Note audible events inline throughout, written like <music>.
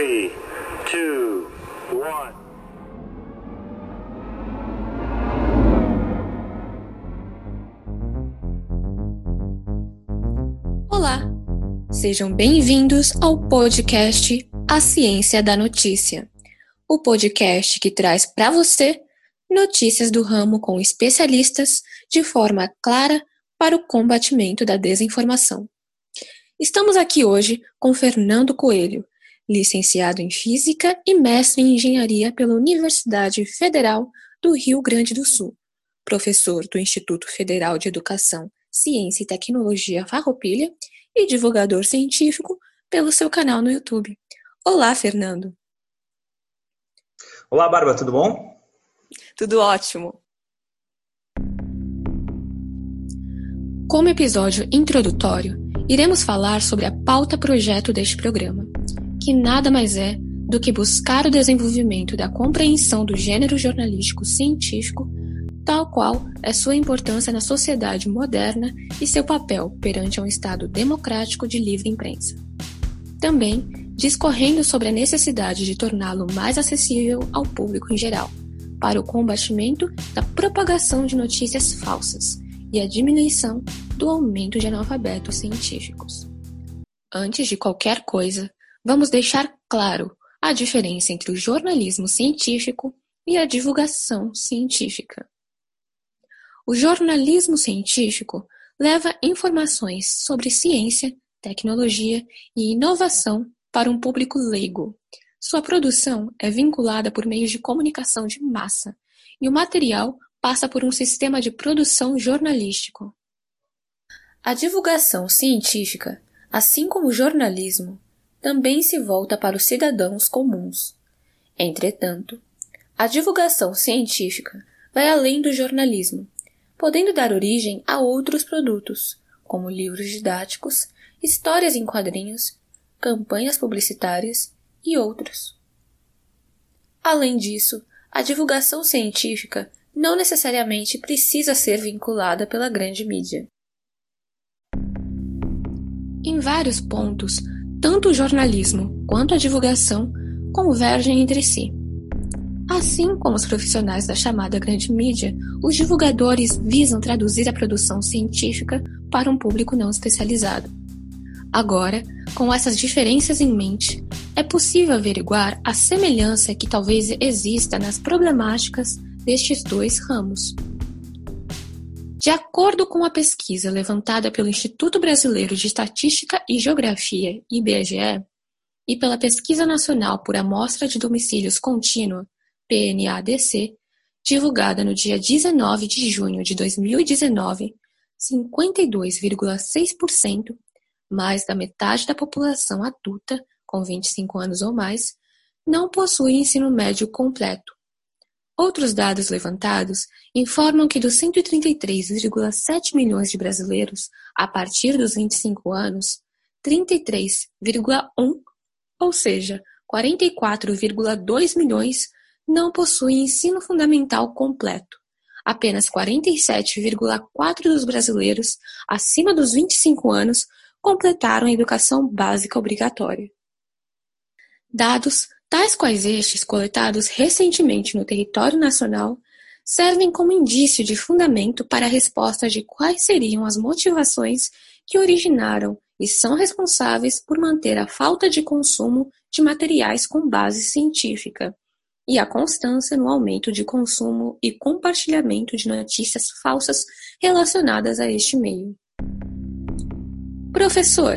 3, 2, 1. Olá, sejam bem-vindos ao podcast A Ciência da Notícia, o podcast que traz para você notícias do ramo com especialistas de forma clara para o combatimento da desinformação. Estamos aqui hoje com Fernando Coelho, licenciado em Física e mestre em Engenharia pela Universidade Federal do Rio Grande do Sul, professor do Instituto Federal de Educação, Ciência e Tecnologia Farroupilha e divulgador científico pelo seu canal no YouTube. Olá, Fernando. Olá, Bárbara, tudo bom? Tudo ótimo. Como episódio introdutório, iremos falar sobre a pauta projeto deste programa, que nada mais é do que buscar o desenvolvimento da compreensão do gênero jornalístico científico, tal qual é sua importância na sociedade moderna e seu papel perante um Estado democrático de livre imprensa. Também discorrendo sobre a necessidade de torná-lo mais acessível ao público em geral, para o combatimento da propagação de notícias falsas e a diminuição do aumento de analfabetos científicos. Antes de qualquer coisa, vamos deixar claro a diferença entre o jornalismo científico e a divulgação científica. O jornalismo científico leva informações sobre ciência, tecnologia e inovação para um público leigo. Sua produção é vinculada por meios de comunicação de massa e o material passa por um sistema de produção jornalístico. A divulgação científica, assim como o jornalismo, também se volta para os cidadãos comuns. Entretanto, a divulgação científica vai além do jornalismo, podendo dar origem a outros produtos, como livros didáticos, histórias em quadrinhos, campanhas publicitárias e outros. Além disso, a divulgação científica não necessariamente precisa ser vinculada pela grande mídia. Em vários pontos, tanto o jornalismo quanto a divulgação convergem entre si. Assim como os profissionais da chamada grande mídia, os divulgadores visam traduzir a produção científica para um público não especializado. Agora, com essas diferenças em mente, é possível averiguar a semelhança que talvez exista nas problemáticas destes dois ramos. De acordo com a pesquisa levantada pelo Instituto Brasileiro de Estatística e Geografia, IBGE, e pela Pesquisa Nacional por Amostra de Domicílios Contínua, PNADC, divulgada no dia 19 de junho de 2019, 52,6%, mais da metade da população adulta com 25 anos ou mais, não possui ensino médio completo, Outros dados levantados informam que dos 133,7 milhões de brasileiros a partir dos 25 anos, 33,1, ou seja, 44,2 milhões, não possuem ensino fundamental completo. Apenas 47,4 dos brasileiros acima dos 25 anos completaram a educação básica obrigatória. Dados Tais quais estes, coletados recentemente no território nacional, servem como indício de fundamento para a resposta de quais seriam as motivações que originaram e são responsáveis por manter a falta de consumo de materiais com base científica e a constância no aumento de consumo e compartilhamento de notícias falsas relacionadas a este meio. Professor,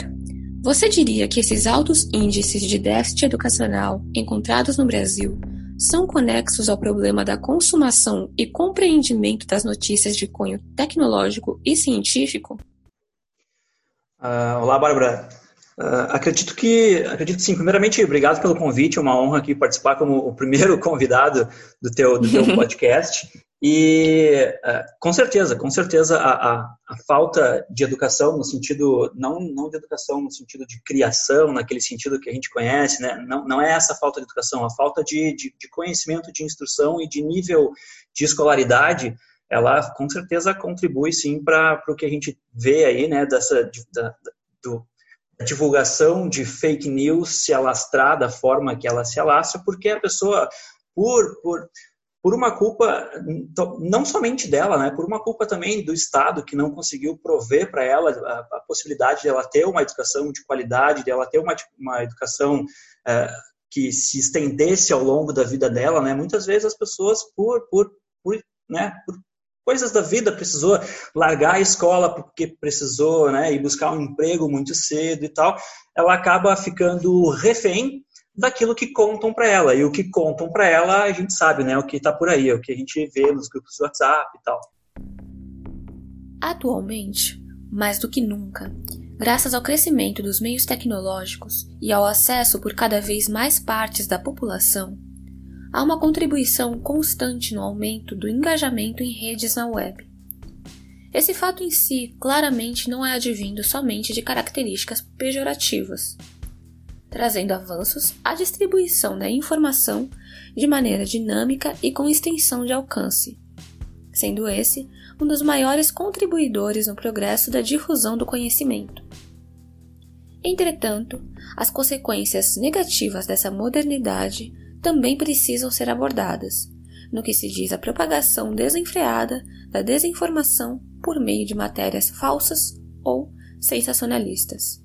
você diria que esses altos índices de déficit educacional encontrados no Brasil são conexos ao problema da consumação e compreendimento das notícias de cunho tecnológico e científico? Uh, olá, Bárbara. Uh, acredito que, acredito sim. Primeiramente, obrigado pelo convite. É uma honra aqui participar como o primeiro <laughs> convidado do teu, do teu <laughs> podcast. E uh, com certeza, com certeza a, a, a, falta de educação no sentido não não de educação no sentido de criação, naquele sentido que a gente conhece, né? Não, não é essa falta de educação, a falta de, de, de conhecimento, de instrução e de nível de escolaridade, ela com certeza contribui sim para o que a gente vê aí, né? Dessa de, da, do divulgação de fake news se alastrar da forma que ela se alastra, porque a pessoa, por, por, por uma culpa, não somente dela, né, por uma culpa também do Estado, que não conseguiu prover para ela a, a, possibilidade de ela ter uma educação de qualidade, de ela ter uma, uma educação é, que se estendesse ao longo da vida dela, né, muitas vezes as pessoas, por, por, por, né, por coisas da vida, precisou largar a escola porque precisou né, ir buscar um emprego muito cedo e tal, ela acaba ficando refém daquilo que contam para ela. E o que contam para ela, a gente sabe, né, o que está por aí, é o que a gente vê nos grupos do WhatsApp e tal. Atualmente, mais do que nunca, graças ao crescimento dos meios tecnológicos e ao acesso por cada vez mais partes da população, há uma contribuição constante no aumento do engajamento em redes na web. Esse fato em si claramente não é advindo somente de características pejorativas, trazendo avanços à distribuição da informação de maneira dinâmica e com extensão de alcance, sendo esse um dos maiores contribuidores no progresso da difusão do conhecimento. Entretanto, as consequências negativas dessa modernidade também precisam ser abordadas, no que se diz a propagação desenfreada da desinformação por meio de matérias falsas ou sensacionalistas.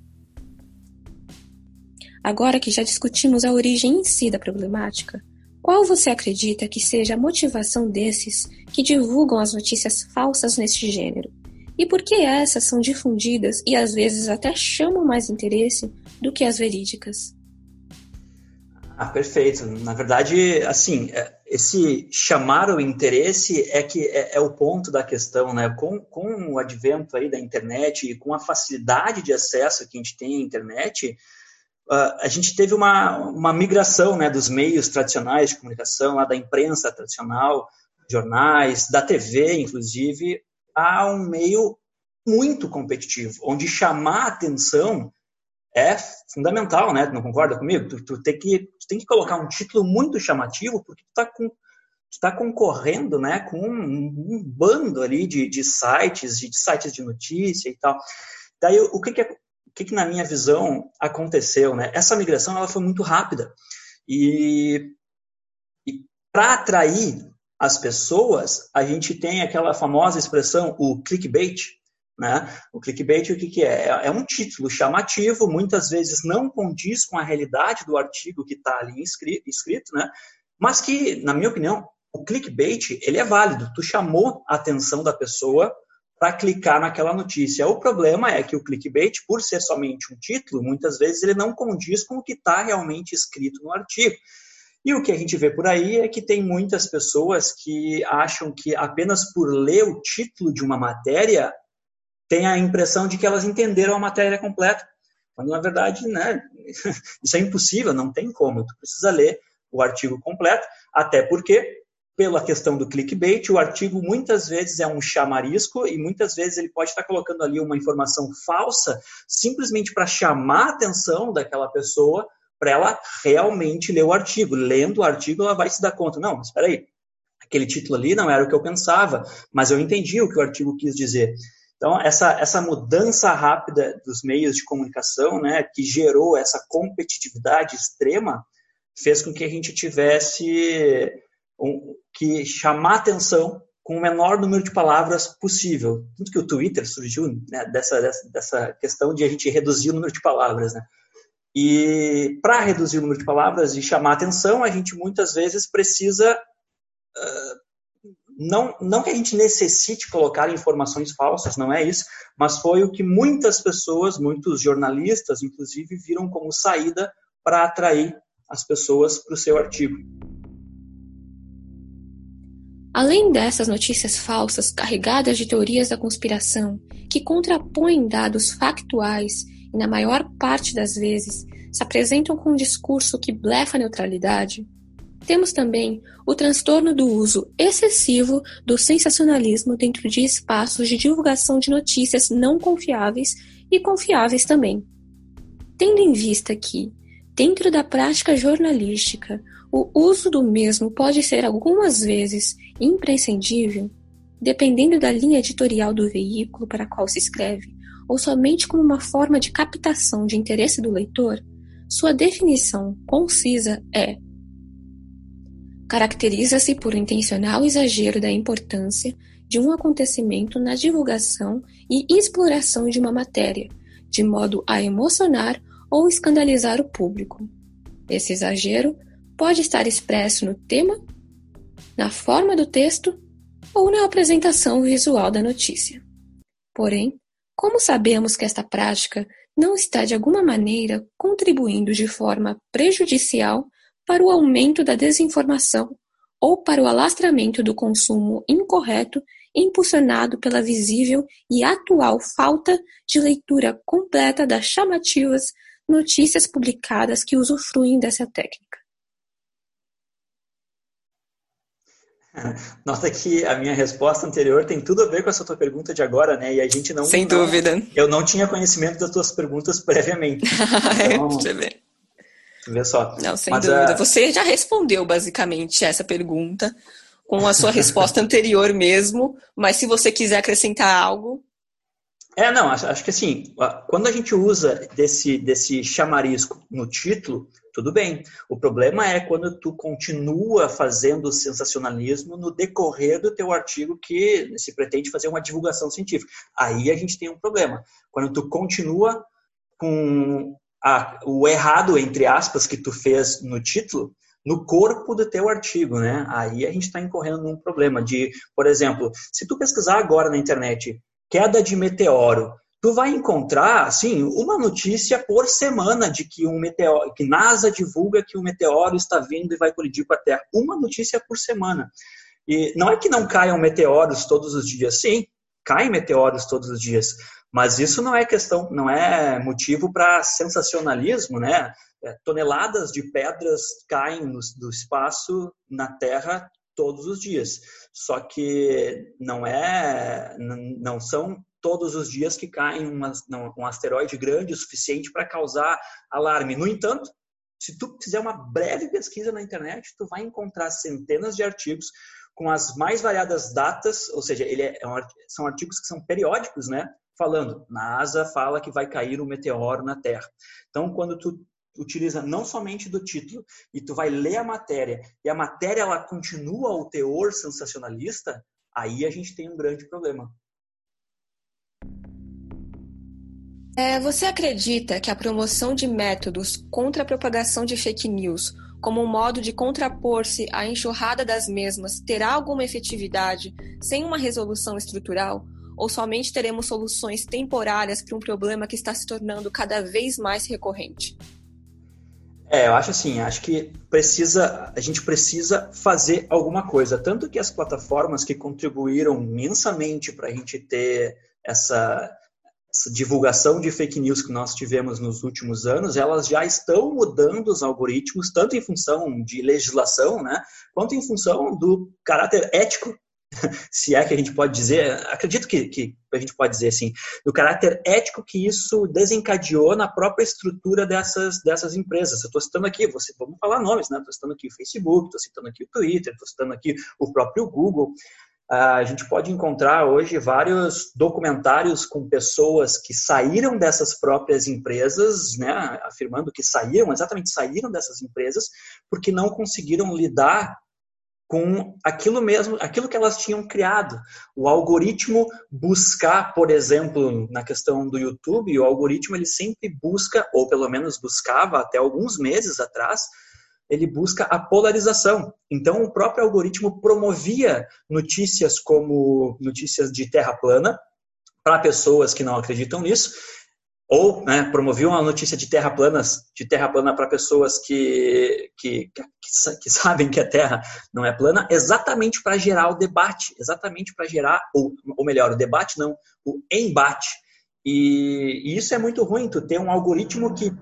Agora que já discutimos a origem em si da problemática, qual você acredita que seja a motivação desses que divulgam as notícias falsas neste gênero? E por que essas são difundidas e às vezes até chamam mais interesse do que as verídicas? Ah, perfeito. Na verdade, assim, é, esse chamar o interesse é que é, é, o ponto da questão, né? Com, com o advento aí da internet e com a facilidade de acesso que a gente tem à internet, a gente teve uma, uma migração, né, dos meios tradicionais de comunicação, lá da imprensa tradicional, jornais, da TV, inclusive, a um meio muito competitivo, onde chamar atenção é fundamental, né? Não concorda comigo? Tu, tu, tem, que, tu tem que colocar um título muito chamativo, porque tu está com, tu tá concorrendo né, com um, um bando ali de, de sites, de, de, sites de notícia e tal. Daí, o que que, que que, na minha visão, aconteceu? Né? Essa migração ela foi muito rápida. E, e para atrair as pessoas, a gente tem aquela famosa expressão, o clickbait, né? O clickbait, o que, que é? é? é um título chamativo, muitas vezes não condiz com a realidade do artigo que está ali escrito, né? mas que, na minha opinião, o clickbait ele é válido. Tu chamou a atenção da pessoa para clicar naquela notícia. O problema é que o clickbait, por ser somente um título, muitas vezes ele não condiz com o que está realmente escrito no artigo. E o que a gente vê por aí é que tem muitas pessoas que acham que apenas por ler o título de uma matéria tem a impressão de que elas entenderam a matéria completa, quando na verdade né, <laughs> isso é impossível, não tem como. Tu precisa ler o artigo completo, até porque, pela questão do clickbait, o artigo muitas vezes é um chamarisco e muitas vezes ele pode estar colocando ali uma informação falsa simplesmente para chamar a atenção daquela pessoa para ela realmente ler o artigo. Lendo o artigo, ela vai se dar conta. Não, mas espera aí, aquele título ali não era o que eu pensava, mas eu entendi o que o artigo quis dizer. Então, essa, essa mudança rápida dos meios de comunicação, né, que gerou essa competitividade extrema, fez com que a gente tivesse que chamar atenção com o menor número de palavras possível. Tanto que o Twitter surgiu né, dessa, dessa, questão de a gente reduzir o número de palavras. Né? E para reduzir o número de palavras e chamar atenção, a gente muitas vezes precisa uh, não, não que a gente necessite colocar informações falsas, não é isso, mas foi o que muitas pessoas, muitos jornalistas, inclusive, viram como saída para atrair as pessoas para o seu artigo. Além dessas notícias falsas carregadas de teorias da conspiração, que contrapõem dados factuais e, na maior parte das vezes, se apresentam com um discurso que blefa a neutralidade, temos também o transtorno do uso excessivo do sensacionalismo dentro de espaços de divulgação de notícias não confiáveis e confiáveis também. Tendo em vista que, dentro da prática jornalística, o uso do mesmo pode ser algumas vezes imprescindível, dependendo da linha editorial do veículo para qual se escreve, ou somente como uma forma de captação de interesse do leitor, sua definição concisa é: caracteriza-se por intencional exagero da importância de um acontecimento na divulgação e exploração de uma matéria, de modo a emocionar ou escandalizar o público. Esse exagero pode estar expresso no tema, na forma do texto ou na apresentação visual da notícia. Porém, como sabemos que esta prática não está de alguma maneira contribuindo de forma prejudicial para o aumento da desinformação ou para o alastramento do consumo incorreto impulsionado pela visível e atual falta de leitura completa das chamativas notícias publicadas que usufruem dessa técnica. Nota que a minha resposta anterior tem tudo a ver com essa tua pergunta de agora, né? E a gente não. Sem não, dúvida. Eu não tinha conhecimento das tuas perguntas previamente. <laughs> Então, Você vê. Vê só. Não, sem Mas, dúvida. uh, Você já respondeu basicamente essa pergunta com a sua resposta <laughs> anterior mesmo, mas se você quiser acrescentar algo. É, não, acho, que assim, quando a gente usa desse, desse chamarisco no título, tudo bem. O problema é quando tu continua fazendo sensacionalismo no decorrer do teu artigo que se pretende fazer uma divulgação científica. Aí a gente tem um problema. Quando tu continua com a, o errado, entre aspas, que tu fez no título, no corpo do teu artigo, né? Aí a gente está incorrendo num problema de, por exemplo, se tu pesquisar agora na internet queda de meteoro, tu vai encontrar, assim, uma notícia por semana de que um meteoro, que NASA divulga que um meteoro está vindo e vai colidir com a Terra. Uma notícia por semana. E não é que não caiam meteoros todos os dias, sim, caem meteoros todos os dias, mas isso não é questão, não é motivo para sensacionalismo, né? É, toneladas de pedras caem no, do espaço na Terra todos os dias. Só que não é, não são todos os dias que cai um asteroide grande o suficiente para causar alarme. No entanto, se tu fizer uma breve pesquisa na internet, tu vai encontrar centenas de artigos com as mais variadas datas, ou seja, ele é, é são artigos que são periódicos, né? Falando, NASA fala que vai cair um meteoro na Terra. Então, quando tu utiliza não somente do título e tu vai ler a matéria e a matéria ela continua o teor sensacionalista, aí a gente tem um grande problema. É, você acredita que a promoção de métodos contra a propagação de fake news, como um modo de contrapor-se à enxurrada das mesmas, terá alguma efetividade sem uma resolução estrutural? Ou somente teremos soluções temporárias para um problema que está se tornando cada vez mais recorrente? É, eu acho assim, acho que precisa, a gente precisa fazer alguma coisa. Tanto que as plataformas que contribuíram imensamente para a gente ter essa, essa, divulgação de fake news que nós tivemos nos últimos anos, elas já estão mudando os algoritmos, tanto em função de legislação, né, quanto em função do caráter ético se é que a gente pode dizer, acredito que, que, a gente pode dizer assim, do caráter ético que isso desencadeou na própria estrutura dessas, dessas empresas. Eu estou citando aqui, você, vamos falar nomes, né? Estou citando aqui o Facebook, estou citando aqui o Twitter, estou citando aqui o próprio Google. Uh, a gente pode encontrar hoje vários documentários com pessoas que saíram dessas próprias empresas, né, afirmando que saíram, exatamente saíram dessas empresas, porque não conseguiram lidar com aquilo mesmo, aquilo que elas tinham criado. O algoritmo buscar, por exemplo, na questão do YouTube, o algoritmo ele sempre busca, ou pelo menos buscava até alguns meses atrás, ele busca a polarização. Então, o próprio algoritmo promovia notícias como notícias de terra plana para pessoas que não acreditam nisso ou né, promoviam a notícia de terra planas, de terra plana para pessoas que, que, que, que, sabem que a Terra não é plana, exatamente para gerar o debate, exatamente para gerar, ou, ou melhor, o debate não, o embate. E, e, isso é muito ruim, tu ter um algoritmo que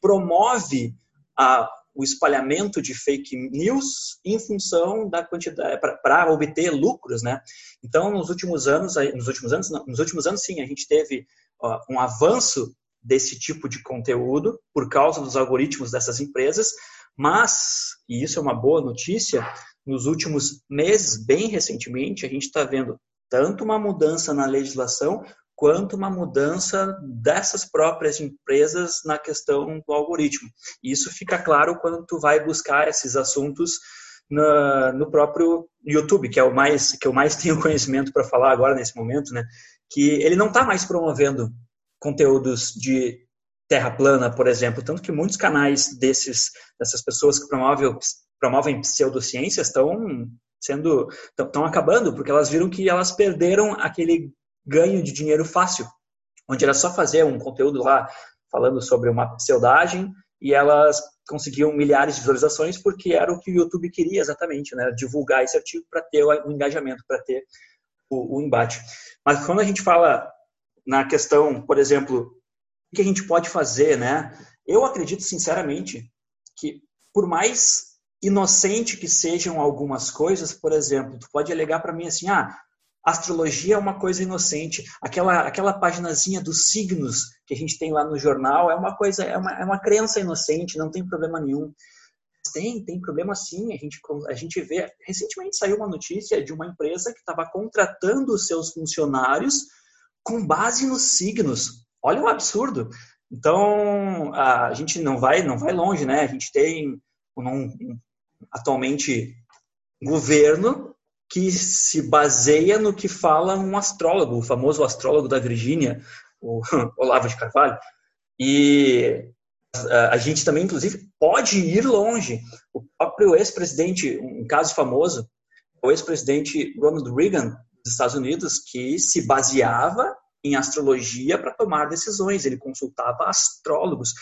promove a, o espalhamento de fake news em função da quantidade para obter lucros, né? Então, nos últimos anos, nos últimos anos, não, nos últimos anos sim, a gente teve um avanço desse tipo de conteúdo por causa dos algoritmos dessas empresas, mas, e isso é uma boa notícia, nos últimos meses, bem recentemente, a gente está vendo tanto uma mudança na legislação quanto uma mudança dessas próprias empresas na questão do algoritmo. E isso fica claro quando tu vai buscar esses assuntos no, no próprio YouTube, que é o mais que eu mais <laughs> tenho conhecimento para falar agora nesse momento, né? Que ele não está mais promovendo conteúdos de terra plana, por exemplo, tanto que muitos canais desses dessas pessoas que promovem promovem pseudociências estão sendo estão acabando porque elas viram que elas perderam aquele ganho de dinheiro fácil, onde era só fazer um conteúdo lá falando sobre uma pseudagem e elas conseguiam milhares de visualizações porque era o que o YouTube queria exatamente, né? Divulgar esse artigo para ter o engajamento, para ter o, o, embate. Mas quando a gente fala na questão, por exemplo, o que a gente pode fazer, né? Eu acredito sinceramente que por mais inocente que sejam algumas coisas, por exemplo, tu pode alegar para mim assim, ah, astrologia é uma coisa inocente. Aquela, aquela paginazinha dos signos que a gente tem lá no jornal é uma coisa, é uma, é uma crença inocente, não tem problema nenhum. Tem, tem problema sim. A gente, a gente vê. Recentemente saiu uma notícia de uma empresa que estava contratando os seus funcionários com base nos signos. Olha o absurdo. Então, a gente não vai, não vai longe, né? A gente tem um, atualmente governo que se baseia no que fala um astrólogo, o famoso astrólogo da Virgínia, o <laughs> Olavo de Carvalho. E a gente também, inclusive, pode ir longe. O próprio ex-presidente, um caso famoso, o ex-presidente Ronald Reagan dos Estados Unidos, que se baseava em astrologia para tomar decisões. Ele consultava astrólogos.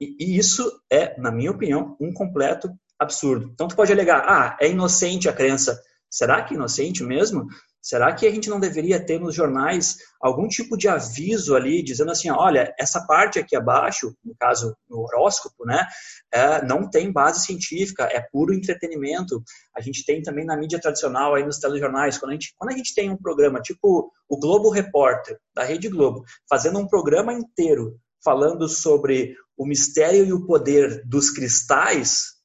E isso é, na minha opinião, um completo absurdo. Então, tu pode alegar, ah, é inocente a crença Será que inocente mesmo? Será que a gente não deveria ter nos jornais algum tipo de aviso ali, dizendo assim, olha, essa parte aqui abaixo, no caso no horóscopo, né, é, não tem base científica, é puro entretenimento. A gente tem também na mídia tradicional, aí nos telejornais, quando a gente, quando a gente tem um programa tipo o Globo Repórter, da Rede Globo, fazendo um programa inteiro falando sobre o mistério e o poder dos cristais,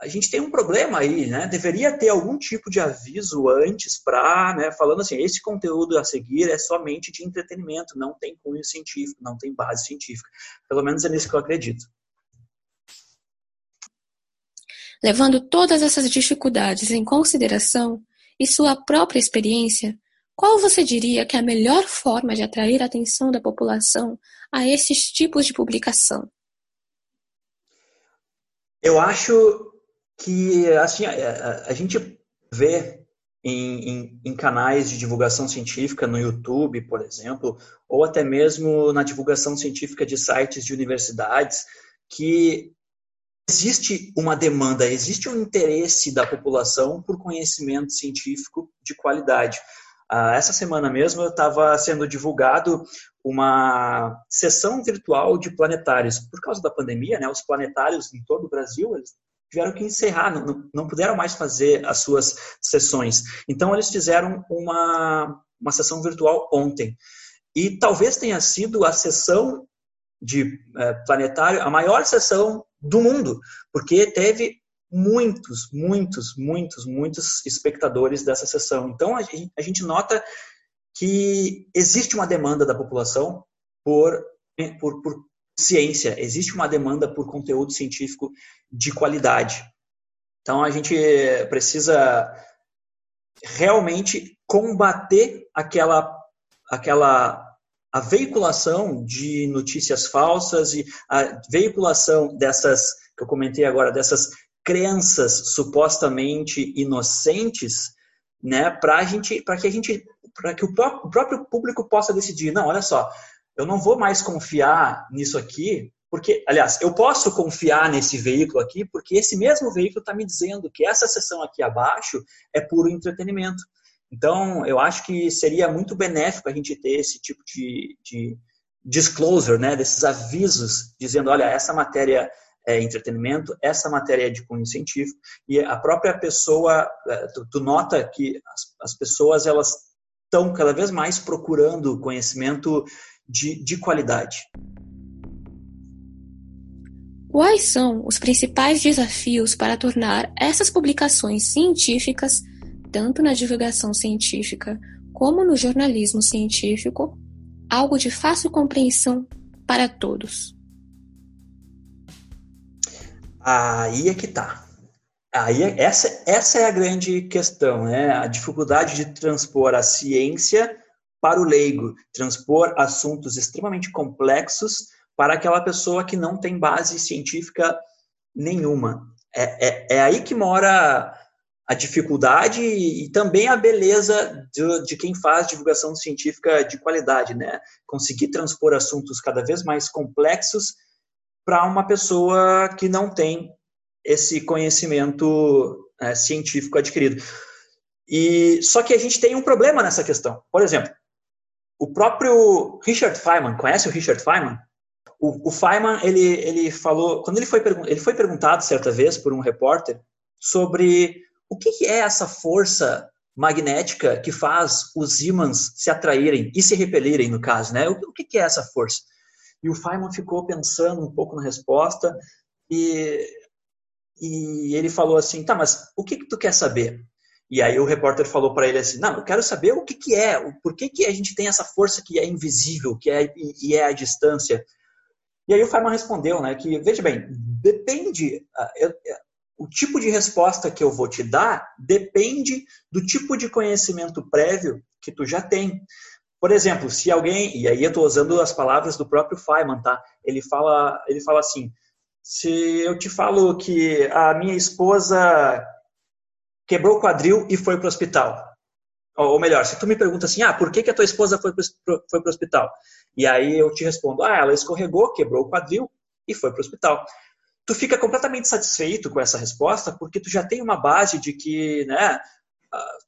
a gente tem um problema aí, né? Deveria ter algum tipo de aviso antes para, né, falando assim, esse conteúdo a seguir é somente de entretenimento, não tem cunho científico, não tem base científica. Pelo menos é nisso que eu acredito. Levando todas essas dificuldades em consideração e sua própria experiência, qual você diria que é a melhor forma de atrair a atenção da população a esses tipos de publicação? Eu acho que assim a, a, gente vê em, em, em, canais de divulgação científica no YouTube, por exemplo, ou até mesmo na divulgação científica de sites de universidades, que existe uma demanda, existe um interesse da população por conhecimento científico de qualidade. Ah, essa semana mesmo estava sendo divulgado uma sessão virtual de planetários. Por causa da pandemia, né, os planetários em todo o Brasil tiveram que encerrar, não, não puderam mais fazer as suas sessões. Então, eles fizeram uma, uma sessão virtual ontem. E talvez tenha sido a sessão de é, planetário, a maior sessão do mundo, porque teve muitos, muitos, muitos, muitos espectadores dessa sessão. Então, a gente, a gente nota que existe uma demanda da população por, por, por ciência, existe uma demanda por conteúdo científico de qualidade. Então a gente precisa realmente combater aquela aquela a veiculação de notícias falsas e a veiculação dessas que eu comentei agora dessas crenças supostamente inocentes, né, para gente, para que a gente, para que o próprio público possa decidir, não, olha só, eu não vou mais confiar nisso aqui, porque, aliás, eu posso confiar nesse veículo aqui, porque esse mesmo veículo está me dizendo que essa sessão aqui abaixo é puro entretenimento. Então, eu acho que seria muito benéfico a gente ter esse tipo de, de disclosure, né, desses avisos, dizendo, olha, essa matéria é entretenimento, essa matéria é de cunho científico, e a própria pessoa, é, tu, tu nota que as, as pessoas, elas estão cada vez mais procurando conhecimento de, de qualidade. Quais são os principais desafios para tornar essas publicações científicas, tanto na divulgação científica como no jornalismo científico, algo de fácil compreensão para todos? Aí é que tá. Aí é, essa, essa é a grande questão, né? A dificuldade de transpor a ciência para o leigo, transpor assuntos extremamente complexos para aquela pessoa que não tem base científica nenhuma. É, é, é aí que mora a dificuldade e, também a beleza de, de, quem faz divulgação científica de qualidade, né? Conseguir transpor assuntos cada vez mais complexos para uma pessoa que não tem esse conhecimento é, científico adquirido. E só que a gente tem um problema nessa questão. Por exemplo, o próprio Richard Feynman, conhece o Richard Feynman? O, o Feynman, ele, ele falou, quando ele foi, ele foi perguntado certa vez por um repórter sobre o que, é essa força magnética que faz os ímãs se atraírem e se repelirem, no caso, né? O, o que, que é essa força? E o Feynman ficou pensando um pouco na resposta e, e ele falou assim, tá, mas o que, que tu quer saber? E aí o repórter falou para ele assim, não, eu quero saber o que, que é, o, por que, que a gente tem essa força que é invisível, que é, e, é a distância. E aí o Feynman respondeu, né, que, veja bem, depende, ah, eu, o tipo de resposta que eu vou te dar depende do tipo de conhecimento prévio que tu já tem. Por exemplo, se alguém, e aí eu estou usando as palavras do próprio Feynman, tá? Ele fala, ele fala assim, se eu te falo que a minha esposa quebrou o quadril e foi para o hospital, ou melhor, se tu me pergunta assim, ah, por que, que a tua esposa foi para o hospital? E aí eu te respondo, ah, ela escorregou, quebrou o quadril e foi para o hospital. Tu fica completamente satisfeito com essa resposta, porque tu já tem uma base de que, né,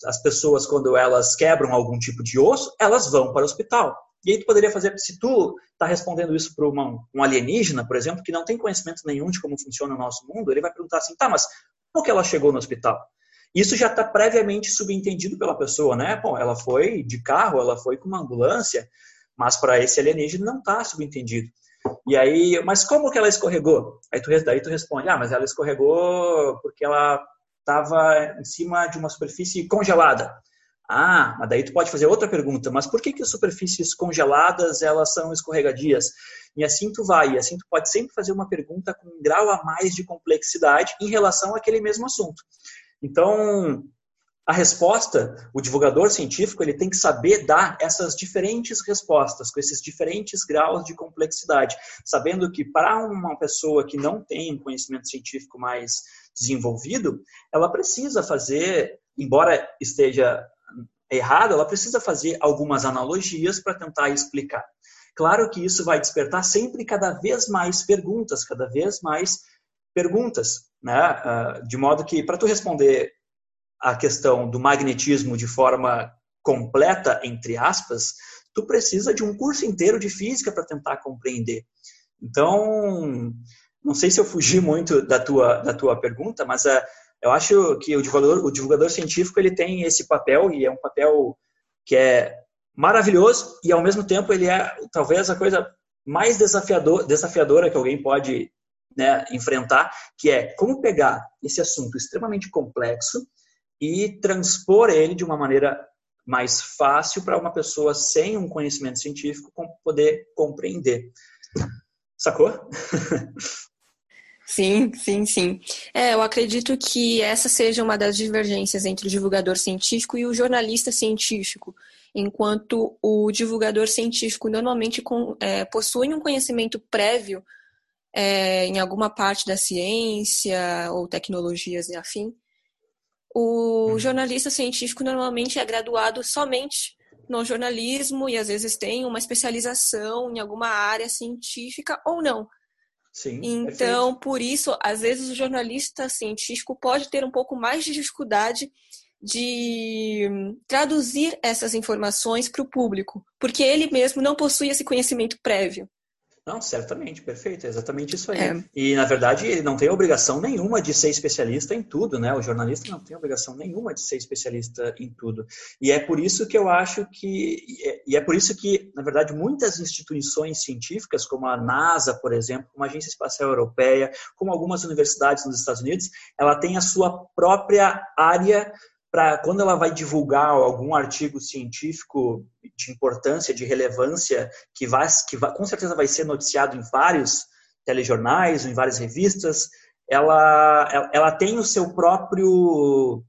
as pessoas, quando elas quebram algum tipo de osso, elas vão para o hospital. E aí tu poderia fazer, se tu está respondendo isso para um alienígena, por exemplo, que não tem conhecimento nenhum de como funciona o nosso mundo, ele vai perguntar assim, tá, mas como que ela chegou no hospital? Isso já está previamente subentendido pela pessoa, né? Bom, ela foi de carro, ela foi com uma ambulância, mas para esse alienígena não está subentendido. E aí, mas como que ela escorregou? Aí tu, daí tu responde, ah, mas ela escorregou porque ela estava em cima de uma superfície congelada. Ah, mas daí tu pode fazer outra pergunta, mas por que que as superfícies congeladas elas são escorregadias? E assim tu vai, e assim tu pode sempre fazer uma pergunta com um grau a mais de complexidade em relação àquele mesmo assunto. Então, a resposta, o divulgador científico, ele tem que saber dar essas diferentes respostas, com esses diferentes graus de complexidade, sabendo que para uma pessoa que não tem um conhecimento científico mais desenvolvido, ela precisa fazer, embora esteja errado, ela precisa fazer algumas analogias para tentar explicar. Claro que isso vai despertar sempre cada vez mais perguntas, cada vez mais perguntas, né? Ah, de modo que, para tu responder a questão do magnetismo de forma completa, entre aspas, tu precisa de um curso inteiro de física para tentar compreender. Então, não sei se eu fugi muito da tua, da tua pergunta, mas uh, eu acho que o divulgador, o divulgador científico ele tem esse papel e é um papel que é maravilhoso e ao mesmo tempo ele é talvez a coisa mais desafiador, desafiadora que alguém pode né, enfrentar, que é como pegar esse assunto extremamente complexo e transpor ele de uma maneira mais fácil para uma pessoa sem um conhecimento científico poder compreender. Sacou? Sim, sim, sim. É, eu acredito que essa seja uma das divergências entre o divulgador científico e o jornalista científico, enquanto o divulgador científico normalmente com, é, possui um conhecimento prévio é, em alguma parte da ciência ou tecnologias e afim, o uhum. jornalista científico normalmente é graduado somente no jornalismo e às vezes tem uma especialização em alguma área científica ou não. Sim, então, perfeito. por isso, às vezes o jornalista científico pode ter um pouco mais de dificuldade de traduzir essas informações para o público, porque ele mesmo não possui esse conhecimento prévio. Não, certamente, perfeito, é exatamente isso aí. É. E, na verdade, ele não tem obrigação nenhuma de ser especialista em tudo, né? O jornalista não tem obrigação nenhuma de ser especialista em tudo. E é por isso que eu acho que. E é por isso que, na verdade, muitas instituições científicas, como a NASA, por exemplo, como a Agência Espacial Europeia, como algumas universidades nos Estados Unidos, ela tem a sua própria área para quando ela vai divulgar algum artigo científico de importância, de relevância, que vai, que vai, com certeza vai ser noticiado em vários telejornais, em várias revistas, ela, ela tem o seu próprio,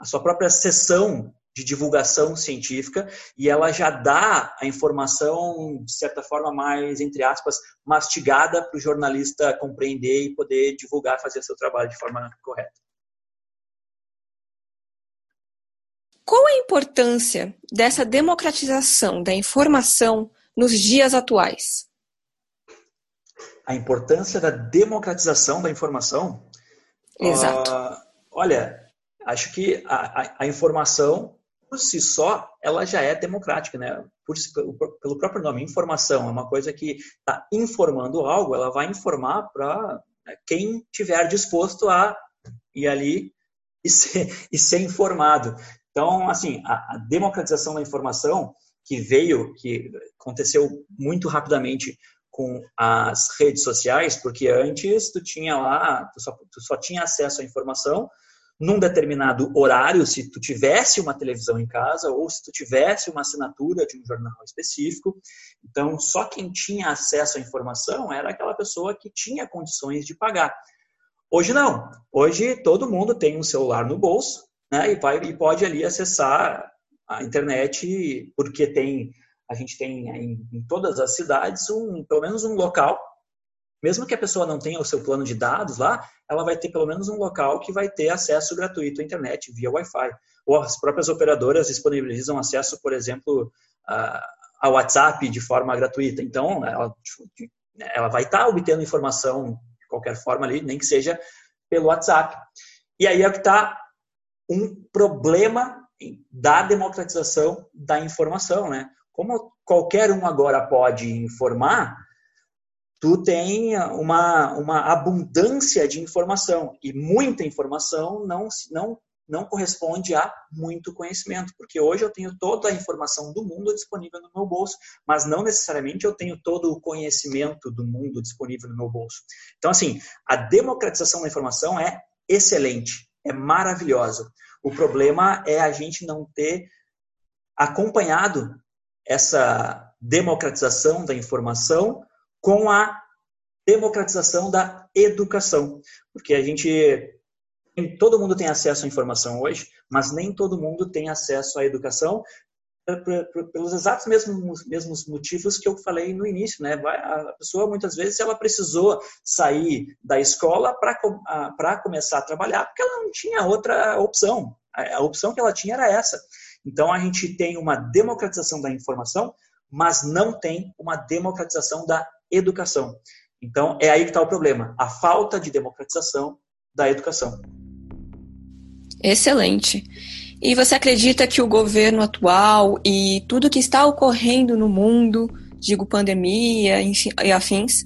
a sua própria sessão de divulgação científica e ela já dá a informação, de certa forma, mais, entre aspas, mastigada para o jornalista compreender e poder divulgar, fazer seu trabalho de forma correta. Qual a importância dessa democratização da informação nos dias atuais? A importância da democratização da informação? Exato. Uh, olha, acho que a, a, a informação por si só, ela já é democrática, né? Por, pelo próprio nome, informação é uma coisa que está informando algo, ela vai informar para né, quem tiver disposto a ir ali e ser, <laughs> e ser informado. Então, assim, a, a democratização da informação que veio, que aconteceu muito rapidamente com as redes sociais, porque antes tu tinha lá, tu só, tu só tinha acesso à informação num determinado horário, se tu tivesse uma televisão em casa ou se tu tivesse uma assinatura de um jornal específico. Então, só quem tinha acesso à informação era aquela pessoa que tinha condições de pagar. Hoje não. Hoje todo mundo tem um celular no bolso, né, e vai e pode ali acessar a internet porque tem a gente tem em, em todas as cidades um pelo menos um local mesmo que a pessoa não tenha o seu plano de dados lá, ela vai ter pelo menos um local que vai ter acesso gratuito à internet via Wi-Fi. Ou as próprias operadoras disponibilizam acesso, por exemplo, ao WhatsApp de forma gratuita. Então, ela, ela vai estar obtendo informação de qualquer forma ali, nem que seja pelo WhatsApp. E aí é que está um problema da democratização da informação, né? Como qualquer um agora pode informar, tu tem uma, uma abundância de informação e muita informação não, não, não corresponde a muito conhecimento, porque hoje eu tenho toda a informação do mundo disponível no meu bolso, mas não necessariamente eu tenho todo o conhecimento do mundo disponível no meu bolso. Então, assim, a democratização da informação é excelente, é maravilhosa. O problema é a gente não ter acompanhado essa democratização da informação com a democratização da educação, porque a gente todo mundo tem acesso à informação hoje, mas nem todo mundo tem acesso à educação pelos exatos mesmos, mesmos motivos que eu falei no início, né? A pessoa muitas vezes ela precisou sair da escola para começar a trabalhar porque ela não tinha outra opção. A opção que ela tinha era essa. Então a gente tem uma democratização da informação, mas não tem uma democratização da educação. Então, é aí que está o problema, a falta de democratização da educação. Excelente. E você acredita que o governo atual e tudo que está ocorrendo no mundo, digo pandemia e afins,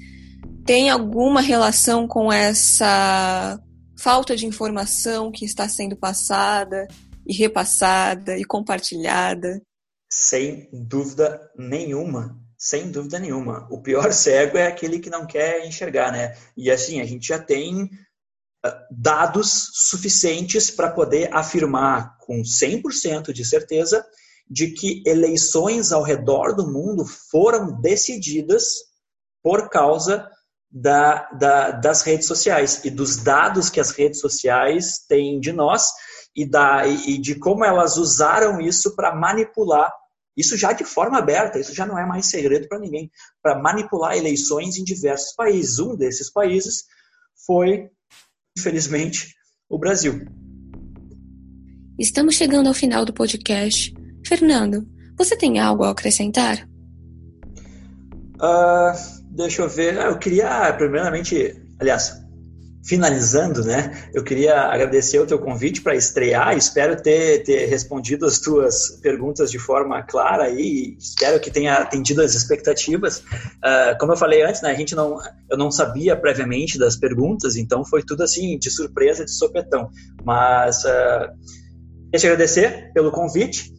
tem alguma relação com essa falta de informação que está sendo passada e repassada e compartilhada? Sem dúvida nenhuma. Sem dúvida nenhuma. O pior <laughs> cego é aquele que não quer enxergar, né? E assim, a gente já tem dados suficientes para poder afirmar com 100% de certeza de que eleições ao redor do mundo foram decididas por causa da, da, das redes sociais e dos dados que as redes sociais têm de nós e, da, e de como elas usaram isso para manipular isso já de forma aberta, isso já não é mais segredo para ninguém, para manipular eleições em diversos países. Um desses países foi, infelizmente, o Brasil. Estamos chegando ao final do podcast. Fernando, você tem algo a acrescentar? Uh, deixa eu ver. Ah, eu queria, primeiramente, aliás, finalizando, né, eu queria agradecer o teu convite para estrear. Espero ter, ter respondido as tuas perguntas de forma clara e espero que tenha atendido as expectativas. Uh, como eu falei antes, né, a gente não, eu não sabia previamente das perguntas, então foi tudo assim de surpresa, de sopetão. Mas uh, queria te agradecer pelo convite.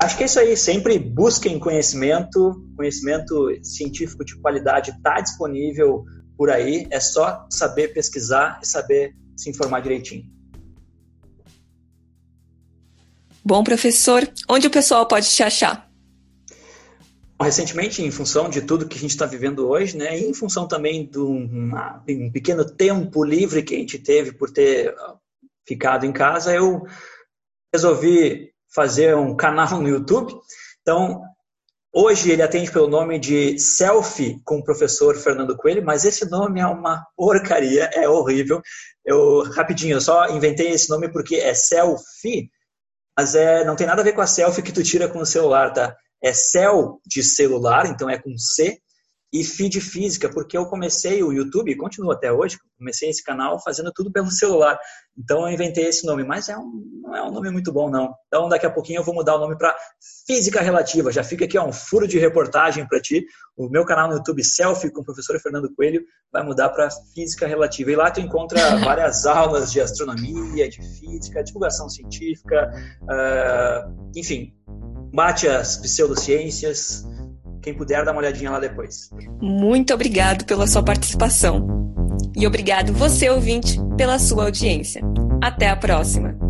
Acho que é isso aí. Sempre busquem conhecimento, conhecimento científico de qualidade está disponível por aí, é só saber pesquisar e saber se informar direitinho. Bom, professor, onde o pessoal pode te achar? Recentemente, em função de tudo que a gente está vivendo hoje, né, e em função também de um, um pequeno tempo livre que a gente teve por ter ficado em casa, eu resolvi fazer um canal no YouTube. Então, hoje ele atende pelo nome de Selfie com o professor Fernando Coelho, mas esse nome é uma porcaria, é horrível. Eu, rapidinho, eu só inventei esse nome porque é selfie, mas é, não tem nada a ver com a selfie que tu tira com o celular, tá? É cel de celular, então é com C, e feed física, porque eu comecei o YouTube, e continuo até hoje, comecei esse canal fazendo tudo pelo celular. Então eu inventei esse nome, mas é um, não é um nome muito bom, não. Então daqui a pouquinho eu vou mudar o nome para Física Relativa. Já fica aqui ó, um furo de reportagem para ti. O meu canal no YouTube, Selfie, com o professor Fernando Coelho, vai mudar para Física Relativa. E lá tu encontra <laughs> várias aulas de astronomia, de física, divulgação científica, uh, enfim, bate as pseudociências quem puder, dá uma olhadinha lá depois. Muito obrigado pela sua participação. E obrigado você, ouvinte, pela sua audiência. Até a próxima!